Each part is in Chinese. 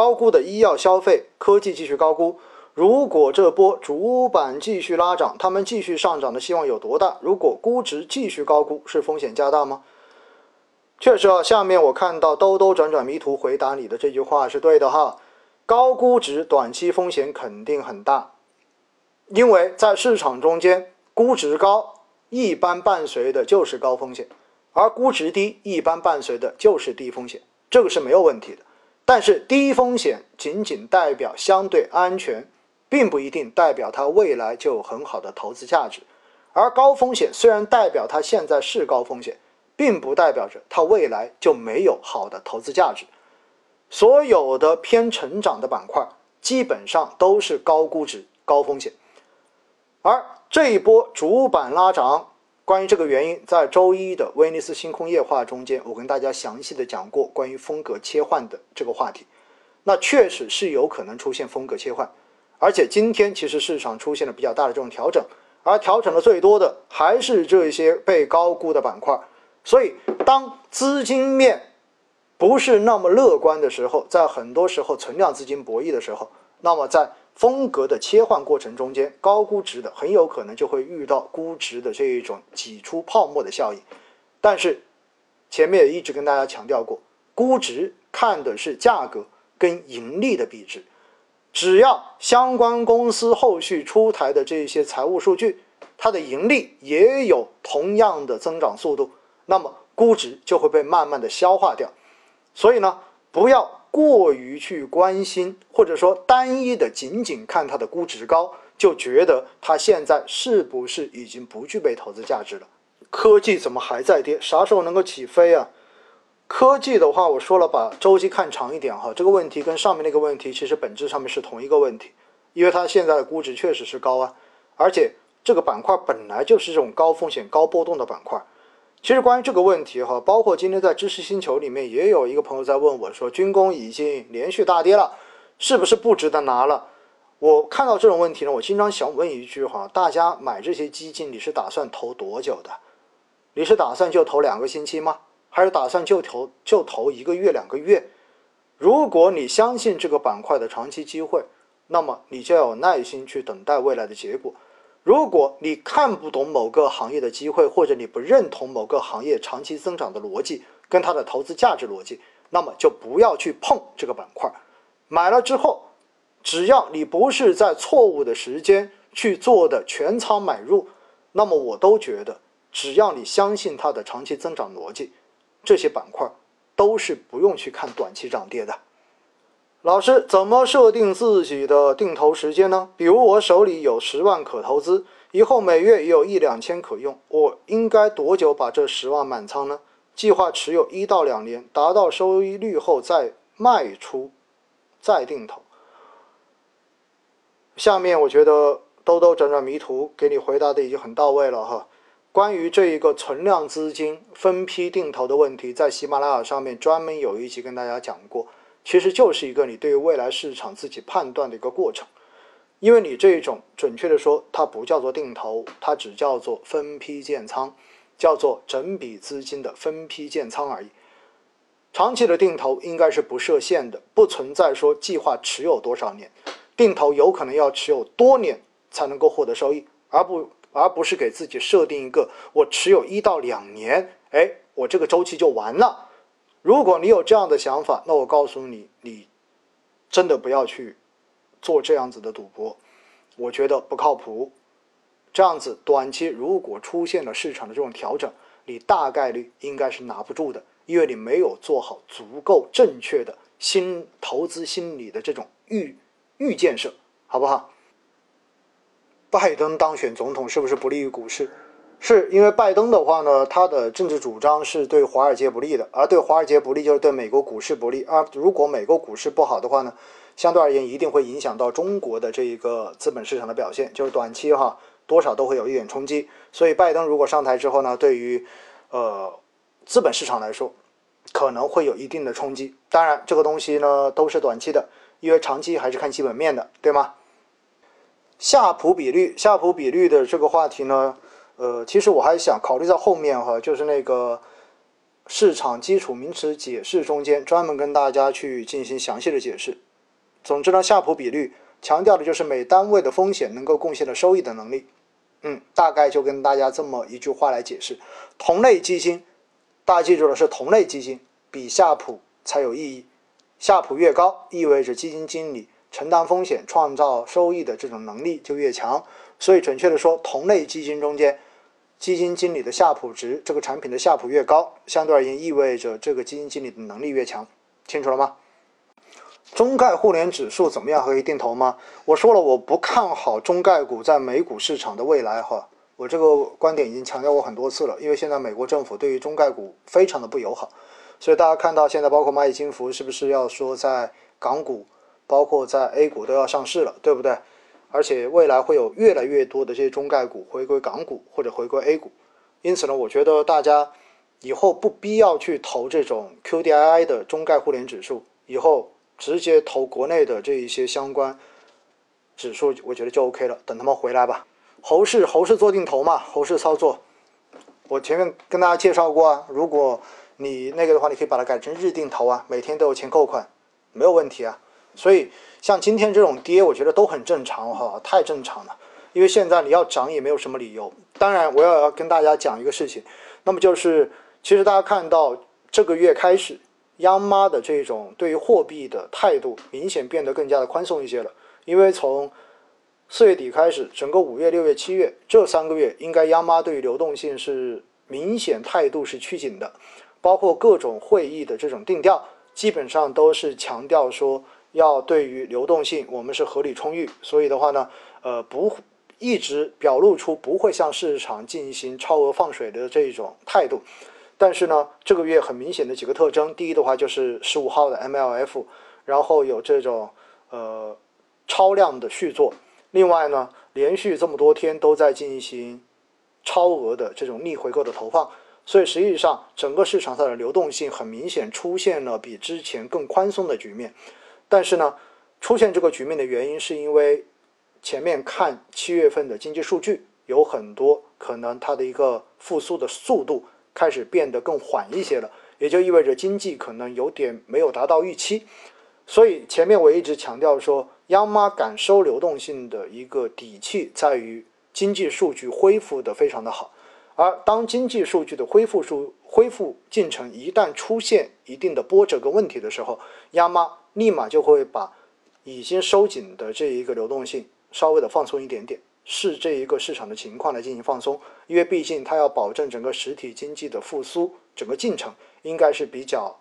高估的医药消费、科技继续高估。如果这波主板继续拉涨，他们继续上涨的希望有多大？如果估值继续高估，是风险加大吗？确实啊，下面我看到兜兜转转迷途回答你的这句话是对的哈。高估值短期风险肯定很大，因为在市场中间，估值高一般伴随的就是高风险，而估值低一般伴随的就是低风险，这个是没有问题的。但是低风险仅仅代表相对安全。并不一定代表它未来就有很好的投资价值，而高风险虽然代表它现在是高风险，并不代表着它未来就没有好的投资价值。所有的偏成长的板块基本上都是高估值、高风险。而这一波主板拉涨，关于这个原因，在周一的威尼斯星空夜话中间，我跟大家详细的讲过关于风格切换的这个话题。那确实是有可能出现风格切换。而且今天其实市场出现了比较大的这种调整，而调整的最多的还是这些被高估的板块。所以，当资金面不是那么乐观的时候，在很多时候存量资金博弈的时候，那么在风格的切换过程中间，高估值的很有可能就会遇到估值的这一种挤出泡沫的效应。但是前面也一直跟大家强调过，估值看的是价格跟盈利的比值。只要相关公司后续出台的这些财务数据，它的盈利也有同样的增长速度，那么估值就会被慢慢的消化掉。所以呢，不要过于去关心，或者说单一的仅仅看它的估值高，就觉得它现在是不是已经不具备投资价值了？科技怎么还在跌？啥时候能够起飞啊？科技的话，我说了，把周期看长一点哈。这个问题跟上面那个问题其实本质上面是同一个问题，因为它现在的估值确实是高啊，而且这个板块本来就是这种高风险、高波动的板块。其实关于这个问题哈，包括今天在知识星球里面也有一个朋友在问我说，军工已经连续大跌了，是不是不值得拿了？我看到这种问题呢，我经常想问一句哈，大家买这些基金，你是打算投多久的？你是打算就投两个星期吗？还是打算就投就投一个月两个月？如果你相信这个板块的长期机会，那么你就要有耐心去等待未来的结果。如果你看不懂某个行业的机会，或者你不认同某个行业长期增长的逻辑跟它的投资价值逻辑，那么就不要去碰这个板块。买了之后，只要你不是在错误的时间去做的全仓买入，那么我都觉得，只要你相信它的长期增长逻辑。这些板块都是不用去看短期涨跌的。老师怎么设定自己的定投时间呢？比如我手里有十万可投资，以后每月也有一两千可用，我应该多久把这十万满仓呢？计划持有一到两年，达到收益率后再卖出，再定投。下面我觉得兜兜转转迷途给你回答的已经很到位了哈。关于这一个存量资金分批定投的问题，在喜马拉雅上面专门有一集跟大家讲过，其实就是一个你对于未来市场自己判断的一个过程。因为你这种准确的说，它不叫做定投，它只叫做分批建仓，叫做整笔资金的分批建仓而已。长期的定投应该是不设限的，不存在说计划持有多少年，定投有可能要持有多年才能够获得收益，而不。而不是给自己设定一个我持有一到两年，哎，我这个周期就完了。如果你有这样的想法，那我告诉你，你真的不要去做这样子的赌博，我觉得不靠谱。这样子短期如果出现了市场的这种调整，你大概率应该是拿不住的，因为你没有做好足够正确的新投资心理的这种预预建设，好不好？拜登当选总统是不是不利于股市？是因为拜登的话呢，他的政治主张是对华尔街不利的，而对华尔街不利就是对美国股市不利。而如果美国股市不好的话呢，相对而言一定会影响到中国的这一个资本市场的表现，就是短期哈多少都会有一点冲击。所以拜登如果上台之后呢，对于呃资本市场来说可能会有一定的冲击。当然这个东西呢都是短期的，因为长期还是看基本面的，对吗？夏普比率，夏普比率的这个话题呢，呃，其实我还想考虑在后面哈，就是那个市场基础名词解释中间专门跟大家去进行详细的解释。总之呢，夏普比率强调的就是每单位的风险能够贡献的收益的能力。嗯，大概就跟大家这么一句话来解释：同类基金，大家记住了，是同类基金比夏普才有意义。夏普越高，意味着基金经理承担风险、创造收益的这种能力就越强。所以，准确的说，同类基金中间，基金经理的夏普值，这个产品的夏普越高，相对而言意味着这个基金经理的能力越强。清楚了吗？中概互联指数怎么样？可以定投吗？我说了，我不看好中概股在美股市场的未来哈。我这个观点已经强调过很多次了，因为现在美国政府对于中概股非常的不友好，所以大家看到现在包括蚂蚁金服是不是要说在港股，包括在 A 股都要上市了，对不对？而且未来会有越来越多的这些中概股回归港股或者回归 A 股，因此呢，我觉得大家以后不必要去投这种 QDII 的中概互联指数，以后。直接投国内的这一些相关指数，我觉得就 OK 了。等他们回来吧。猴市，猴市做定投嘛，猴市操作。我前面跟大家介绍过啊，如果你那个的话，你可以把它改成日定投啊，每天都有钱扣款，没有问题啊。所以像今天这种跌，我觉得都很正常哈，太正常了。因为现在你要涨也没有什么理由。当然，我要要跟大家讲一个事情，那么就是其实大家看到这个月开始。央妈的这种对于货币的态度明显变得更加的宽松一些了，因为从四月底开始，整个五月、六月、七月这三个月，应该央妈对于流动性是明显态度是趋紧的，包括各种会议的这种定调，基本上都是强调说要对于流动性我们是合理充裕，所以的话呢，呃，不一直表露出不会向市场进行超额放水的这种态度。但是呢，这个月很明显的几个特征，第一的话就是十五号的 MLF，然后有这种呃超量的续作，另外呢，连续这么多天都在进行超额的这种逆回购的投放，所以实际上整个市场上的流动性很明显出现了比之前更宽松的局面。但是呢，出现这个局面的原因是因为前面看七月份的经济数据有很多可能它的一个复苏的速度。开始变得更缓一些了，也就意味着经济可能有点没有达到预期，所以前面我一直强调说，央妈敢收流动性的一个底气在于经济数据恢复的非常的好，而当经济数据的恢复数恢复进程一旦出现一定的波折跟问题的时候，央妈立马就会把已经收紧的这一个流动性稍微的放松一点点。视这一个市场的情况来进行放松，因为毕竟它要保证整个实体经济的复苏，整个进程应该是比较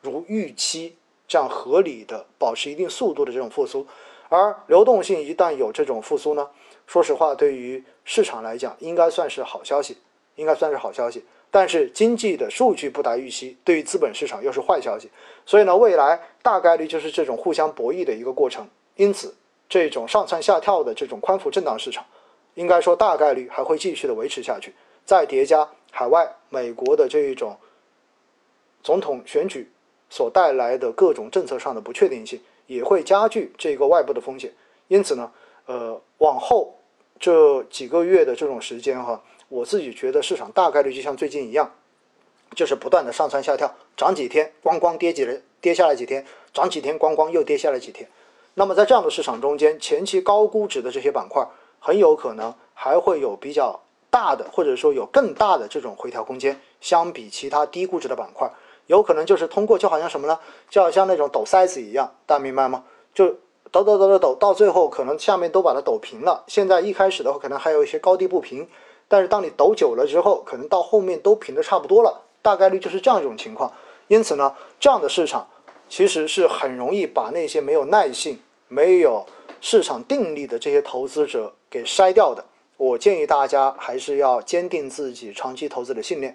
如预期这样合理的，保持一定速度的这种复苏。而流动性一旦有这种复苏呢，说实话，对于市场来讲应该算是好消息，应该算是好消息。但是经济的数据不达预期，对于资本市场又是坏消息。所以呢，未来大概率就是这种互相博弈的一个过程。因此。这种上蹿下跳的这种宽幅震荡市场，应该说大概率还会继续的维持下去。再叠加海外美国的这一种总统选举所带来的各种政策上的不确定性，也会加剧这个外部的风险。因此呢，呃，往后这几个月的这种时间哈，我自己觉得市场大概率就像最近一样，就是不断的上蹿下跳，涨几天咣咣跌几跌下来几天，涨几天咣咣又跌下来几天。那么在这样的市场中间，前期高估值的这些板块，很有可能还会有比较大的，或者说有更大的这种回调空间。相比其他低估值的板块，有可能就是通过就好像什么呢？就好像那种抖筛子一样，大家明白吗？就抖抖抖抖抖，到最后可能下面都把它抖平了。现在一开始的话，可能还有一些高低不平，但是当你抖久了之后，可能到后面都平的差不多了，大概率就是这样一种情况。因此呢，这样的市场。其实是很容易把那些没有耐性、没有市场定力的这些投资者给筛掉的。我建议大家还是要坚定自己长期投资的信念。